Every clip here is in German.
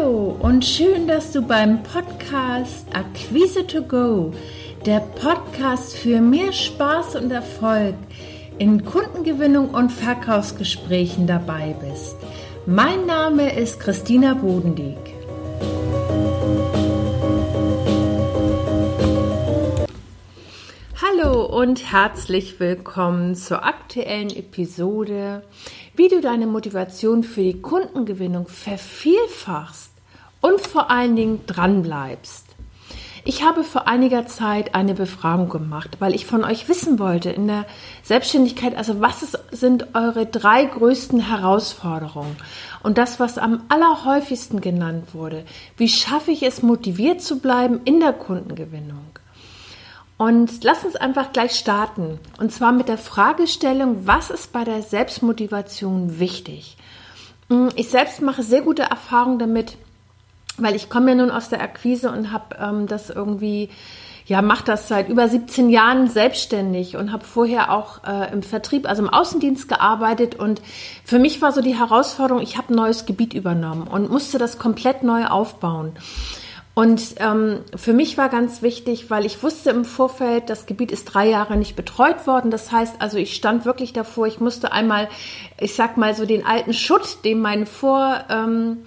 und schön, dass du beim Podcast Akquise to Go, der Podcast für mehr Spaß und Erfolg in Kundengewinnung und Verkaufsgesprächen dabei bist. Mein Name ist Christina Bodendieck. Und herzlich willkommen zur aktuellen Episode, wie du deine Motivation für die Kundengewinnung vervielfachst und vor allen Dingen dranbleibst. Ich habe vor einiger Zeit eine Befragung gemacht, weil ich von euch wissen wollte in der Selbstständigkeit, also was ist, sind eure drei größten Herausforderungen? Und das, was am allerhäufigsten genannt wurde, wie schaffe ich es, motiviert zu bleiben in der Kundengewinnung? Und lass uns einfach gleich starten. Und zwar mit der Fragestellung, was ist bei der Selbstmotivation wichtig? Ich selbst mache sehr gute Erfahrungen damit, weil ich komme ja nun aus der Akquise und habe ähm, das irgendwie, ja, mache das seit über 17 Jahren selbstständig und habe vorher auch äh, im Vertrieb, also im Außendienst gearbeitet und für mich war so die Herausforderung, ich habe ein neues Gebiet übernommen und musste das komplett neu aufbauen. Und ähm, für mich war ganz wichtig, weil ich wusste im Vorfeld, das Gebiet ist drei Jahre nicht betreut worden. Das heißt also, ich stand wirklich davor, ich musste einmal, ich sag mal so den alten Schutt, den mein Vor, ähm,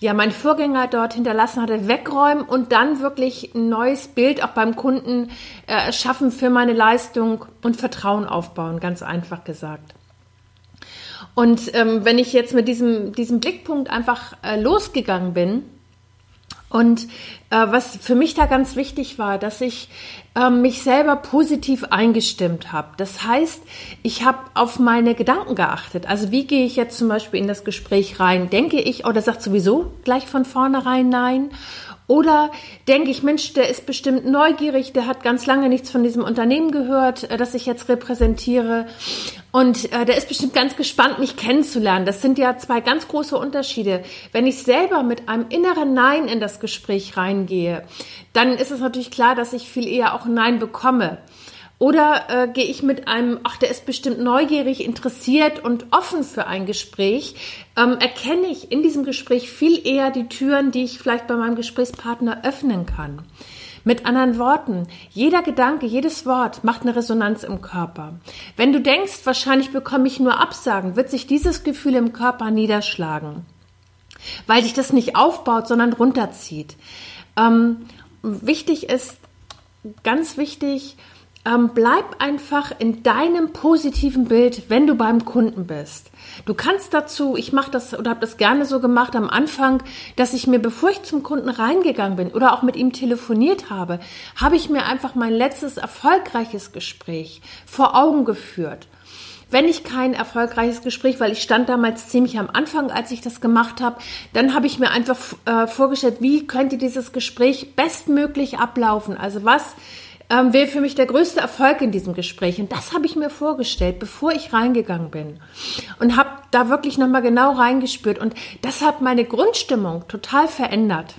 ja, mein Vorgänger dort hinterlassen hatte, wegräumen und dann wirklich ein neues Bild auch beim Kunden äh, schaffen für meine Leistung und Vertrauen aufbauen, ganz einfach gesagt. Und ähm, wenn ich jetzt mit diesem, diesem Blickpunkt einfach äh, losgegangen bin, und äh, was für mich da ganz wichtig war, dass ich äh, mich selber positiv eingestimmt habe. Das heißt, ich habe auf meine Gedanken geachtet. Also wie gehe ich jetzt zum Beispiel in das Gespräch rein? Denke ich, oder sagt sowieso gleich von vornherein nein? Oder denke ich, Mensch, der ist bestimmt neugierig, der hat ganz lange nichts von diesem Unternehmen gehört, äh, das ich jetzt repräsentiere. Und äh, der ist bestimmt ganz gespannt, mich kennenzulernen. Das sind ja zwei ganz große Unterschiede. Wenn ich selber mit einem inneren Nein in das Gespräch reingehe, dann ist es natürlich klar, dass ich viel eher auch Nein bekomme. Oder äh, gehe ich mit einem, ach, der ist bestimmt neugierig, interessiert und offen für ein Gespräch, ähm, erkenne ich in diesem Gespräch viel eher die Türen, die ich vielleicht bei meinem Gesprächspartner öffnen kann. Mit anderen Worten, jeder Gedanke, jedes Wort macht eine Resonanz im Körper. Wenn du denkst, wahrscheinlich bekomme ich nur Absagen, wird sich dieses Gefühl im Körper niederschlagen, weil dich das nicht aufbaut, sondern runterzieht. Ähm, wichtig ist, ganz wichtig, ähm, bleib einfach in deinem positiven Bild, wenn du beim Kunden bist. Du kannst dazu, ich mache das oder habe das gerne so gemacht am Anfang, dass ich mir, bevor ich zum Kunden reingegangen bin oder auch mit ihm telefoniert habe, habe ich mir einfach mein letztes erfolgreiches Gespräch vor Augen geführt wenn ich kein erfolgreiches Gespräch, weil ich stand damals ziemlich am Anfang, als ich das gemacht habe, dann habe ich mir einfach äh, vorgestellt, wie könnte dieses Gespräch bestmöglich ablaufen. Also was ähm, wäre für mich der größte Erfolg in diesem Gespräch. Und das habe ich mir vorgestellt, bevor ich reingegangen bin. Und habe da wirklich nochmal genau reingespürt. Und das hat meine Grundstimmung total verändert.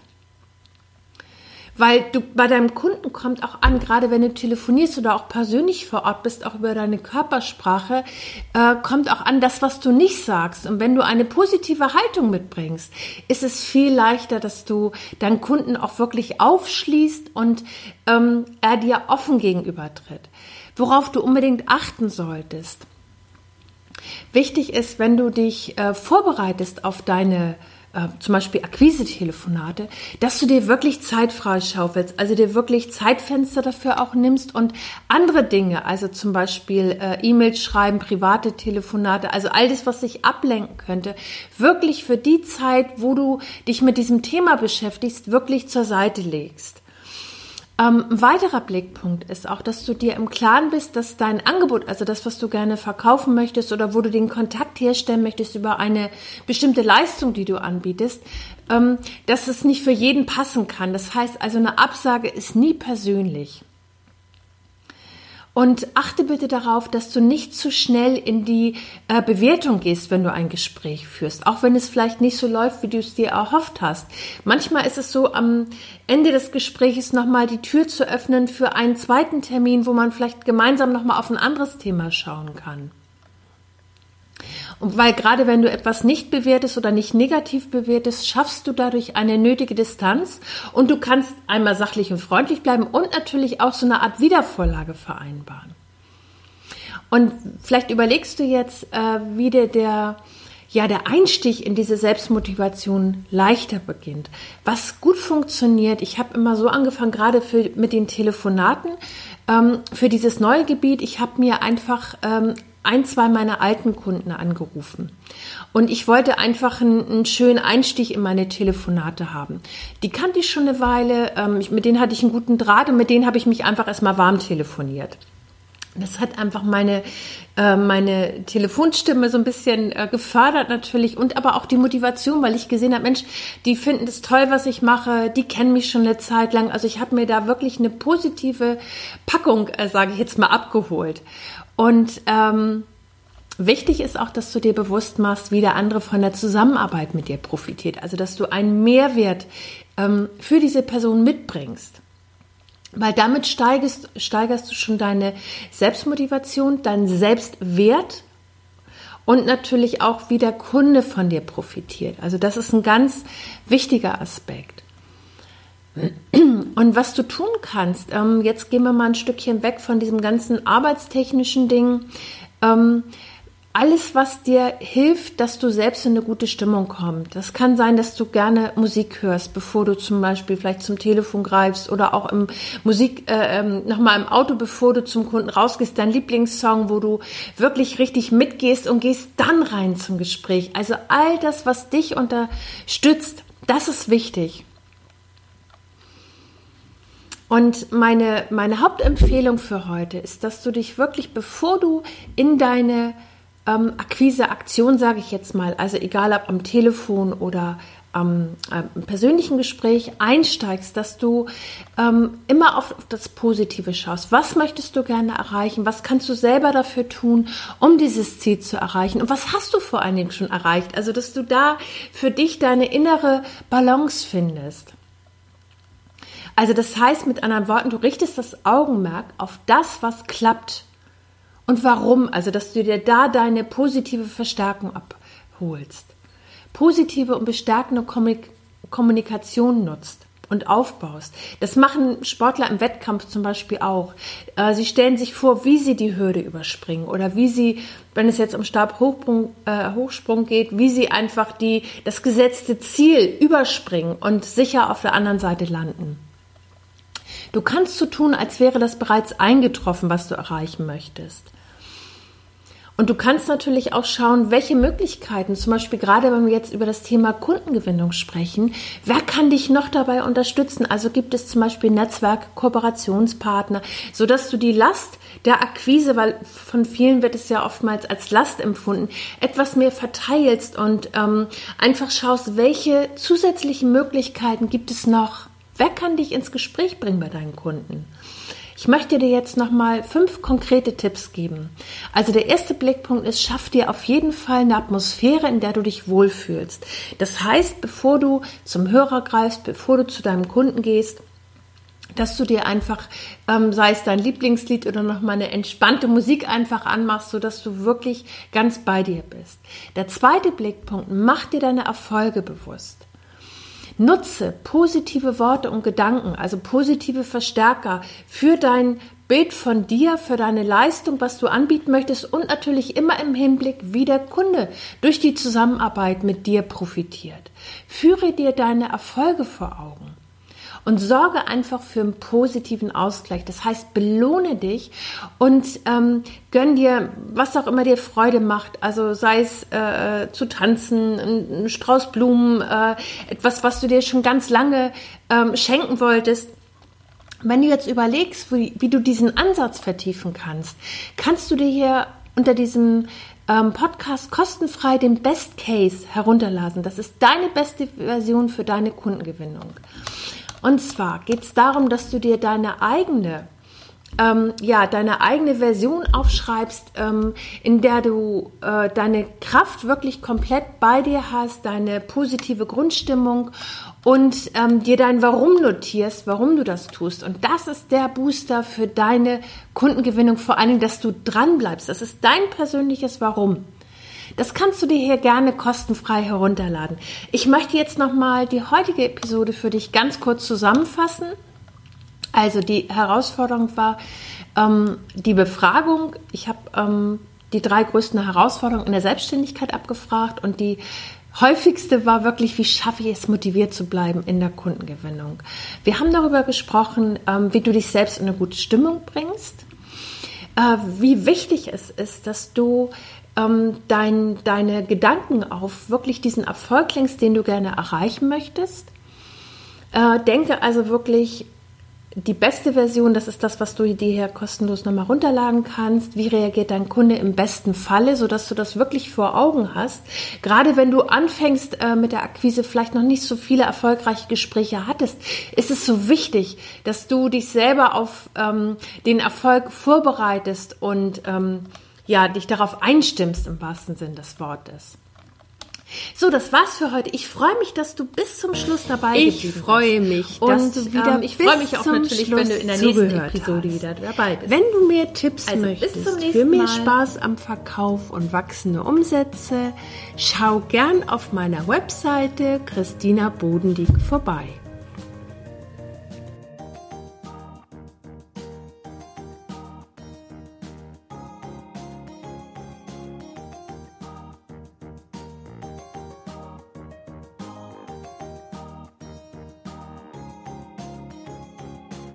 Weil du bei deinem Kunden kommt auch an, gerade wenn du telefonierst oder auch persönlich vor Ort bist, auch über deine Körpersprache, äh, kommt auch an das, was du nicht sagst. Und wenn du eine positive Haltung mitbringst, ist es viel leichter, dass du deinen Kunden auch wirklich aufschließt und ähm, er dir offen gegenübertritt. Worauf du unbedingt achten solltest. Wichtig ist, wenn du dich äh, vorbereitest auf deine äh, zum Beispiel Akquise-Telefonate, dass du dir wirklich Zeit freischaufelst, also dir wirklich Zeitfenster dafür auch nimmst und andere Dinge, also zum Beispiel äh, E-Mails schreiben, private Telefonate, also all das, was sich ablenken könnte, wirklich für die Zeit, wo du dich mit diesem Thema beschäftigst, wirklich zur Seite legst. Ähm, ein weiterer Blickpunkt ist auch, dass du dir im Klaren bist, dass dein Angebot, also das, was du gerne verkaufen möchtest oder wo du den Kontakt herstellen möchtest über eine bestimmte Leistung, die du anbietest, ähm, dass es nicht für jeden passen kann. Das heißt also, eine Absage ist nie persönlich. Und achte bitte darauf, dass du nicht zu schnell in die äh, Bewertung gehst, wenn du ein Gespräch führst, auch wenn es vielleicht nicht so läuft, wie du es dir erhofft hast. Manchmal ist es so, am Ende des Gesprächs nochmal die Tür zu öffnen für einen zweiten Termin, wo man vielleicht gemeinsam nochmal auf ein anderes Thema schauen kann. Weil gerade wenn du etwas nicht bewertest oder nicht negativ bewertest, schaffst du dadurch eine nötige Distanz und du kannst einmal sachlich und freundlich bleiben und natürlich auch so eine Art Wiedervorlage vereinbaren. Und vielleicht überlegst du jetzt, äh, wie der, der ja, der Einstieg in diese Selbstmotivation leichter beginnt. Was gut funktioniert, ich habe immer so angefangen, gerade für, mit den Telefonaten ähm, für dieses neue Gebiet. Ich habe mir einfach ähm, ein, zwei meiner alten Kunden angerufen. Und ich wollte einfach einen, einen, schönen Einstieg in meine Telefonate haben. Die kannte ich schon eine Weile, ähm, mit denen hatte ich einen guten Draht und mit denen habe ich mich einfach erstmal warm telefoniert. Das hat einfach meine, äh, meine Telefonstimme so ein bisschen äh, gefördert natürlich und aber auch die Motivation, weil ich gesehen habe, Mensch, die finden es toll, was ich mache, die kennen mich schon eine Zeit lang. Also ich habe mir da wirklich eine positive Packung, äh, sage ich jetzt mal, abgeholt. Und ähm, wichtig ist auch, dass du dir bewusst machst, wie der andere von der Zusammenarbeit mit dir profitiert. Also dass du einen Mehrwert ähm, für diese Person mitbringst. Weil damit steigerst, steigerst du schon deine Selbstmotivation, deinen Selbstwert und natürlich auch, wie der Kunde von dir profitiert. Also das ist ein ganz wichtiger Aspekt. Und was du tun kannst, ähm, jetzt gehen wir mal ein Stückchen weg von diesem ganzen arbeitstechnischen Ding. Ähm, alles, was dir hilft, dass du selbst in eine gute Stimmung kommst. Das kann sein, dass du gerne Musik hörst, bevor du zum Beispiel vielleicht zum Telefon greifst oder auch im Musik äh, ähm, nochmal im Auto, bevor du zum Kunden rausgehst, dein Lieblingssong, wo du wirklich richtig mitgehst und gehst dann rein zum Gespräch. Also all das, was dich unterstützt, das ist wichtig. Und meine, meine Hauptempfehlung für heute ist, dass du dich wirklich, bevor du in deine ähm, Akquise-Aktion, sage ich jetzt mal, also egal ob am Telefon oder am äh, persönlichen Gespräch einsteigst, dass du ähm, immer auf, auf das Positive schaust. Was möchtest du gerne erreichen? Was kannst du selber dafür tun, um dieses Ziel zu erreichen? Und was hast du vor allen Dingen schon erreicht? Also, dass du da für dich deine innere Balance findest. Also, das heißt mit anderen Worten, du richtest das Augenmerk auf das, was klappt und warum? Also, dass du dir da deine positive Verstärkung abholst. Positive und bestärkende Kommunikation nutzt und aufbaust. Das machen Sportler im Wettkampf zum Beispiel auch. Äh, sie stellen sich vor, wie sie die Hürde überspringen oder wie sie, wenn es jetzt um Stabhochsprung äh, Hochsprung geht, wie sie einfach die, das gesetzte Ziel überspringen und sicher auf der anderen Seite landen. Du kannst so tun, als wäre das bereits eingetroffen, was du erreichen möchtest. Und du kannst natürlich auch schauen, welche Möglichkeiten, zum Beispiel gerade wenn wir jetzt über das Thema Kundengewinnung sprechen, wer kann dich noch dabei unterstützen? Also gibt es zum Beispiel Netzwerk, Kooperationspartner, sodass du die Last der Akquise, weil von vielen wird es ja oftmals als Last empfunden, etwas mehr verteilst und ähm, einfach schaust, welche zusätzlichen Möglichkeiten gibt es noch? Wer kann dich ins Gespräch bringen bei deinen Kunden? Ich möchte dir jetzt nochmal fünf konkrete Tipps geben. Also der erste Blickpunkt ist, schaff dir auf jeden Fall eine Atmosphäre, in der du dich wohlfühlst. Das heißt, bevor du zum Hörer greifst, bevor du zu deinem Kunden gehst, dass du dir einfach, ähm, sei es dein Lieblingslied oder nochmal eine entspannte Musik einfach anmachst, sodass du wirklich ganz bei dir bist. Der zweite Blickpunkt, mach dir deine Erfolge bewusst. Nutze positive Worte und Gedanken, also positive Verstärker für dein Bild von dir, für deine Leistung, was du anbieten möchtest und natürlich immer im Hinblick, wie der Kunde durch die Zusammenarbeit mit dir profitiert. Führe dir deine Erfolge vor Augen und sorge einfach für einen positiven Ausgleich. Das heißt, belohne dich und ähm, gönn dir, was auch immer dir Freude macht. Also sei es äh, zu tanzen, ein, Strauß Blumen, äh, etwas, was du dir schon ganz lange ähm, schenken wolltest. Wenn du jetzt überlegst, wie, wie du diesen Ansatz vertiefen kannst, kannst du dir hier unter diesem ähm, Podcast kostenfrei den Best Case herunterladen. Das ist deine beste Version für deine Kundengewinnung. Und zwar geht es darum, dass du dir deine eigene ähm, ja, deine eigene Version aufschreibst, ähm, in der du äh, deine Kraft wirklich komplett bei dir hast, deine positive Grundstimmung und ähm, dir dein Warum notierst, warum du das tust. Und das ist der Booster für deine Kundengewinnung, vor allen Dingen, dass du dran bleibst. Das ist dein persönliches Warum. Das kannst du dir hier gerne kostenfrei herunterladen. Ich möchte jetzt nochmal die heutige Episode für dich ganz kurz zusammenfassen. Also die Herausforderung war ähm, die Befragung. Ich habe ähm, die drei größten Herausforderungen in der Selbstständigkeit abgefragt und die häufigste war wirklich, wie schaffe ich es, motiviert zu bleiben in der Kundengewinnung. Wir haben darüber gesprochen, ähm, wie du dich selbst in eine gute Stimmung bringst, äh, wie wichtig es ist, dass du ähm, dein, deine Gedanken auf wirklich diesen Erfolg lenkst, den du gerne erreichen möchtest. Äh, denke also wirklich die beste Version, das ist das, was du dir hier kostenlos nochmal runterladen kannst. Wie reagiert dein Kunde im besten Falle, sodass du das wirklich vor Augen hast. Gerade wenn du anfängst äh, mit der Akquise, vielleicht noch nicht so viele erfolgreiche Gespräche hattest, ist es so wichtig, dass du dich selber auf ähm, den Erfolg vorbereitest und ähm, ja, dich darauf einstimmst im wahrsten Sinn des Wortes. So, das war's für heute. Ich freue mich, dass du bis zum Schluss dabei ich bist. Ich freue mich, dass und, du wieder. Ähm, ich freue mich auch natürlich, Schluss wenn du in der nächsten Episode hast. wieder dabei bist. Wenn du mehr Tipps also, möchtest für mehr. Spaß am Verkauf und wachsende Umsätze, schau gern auf meiner Webseite Christina Bodendieck vorbei.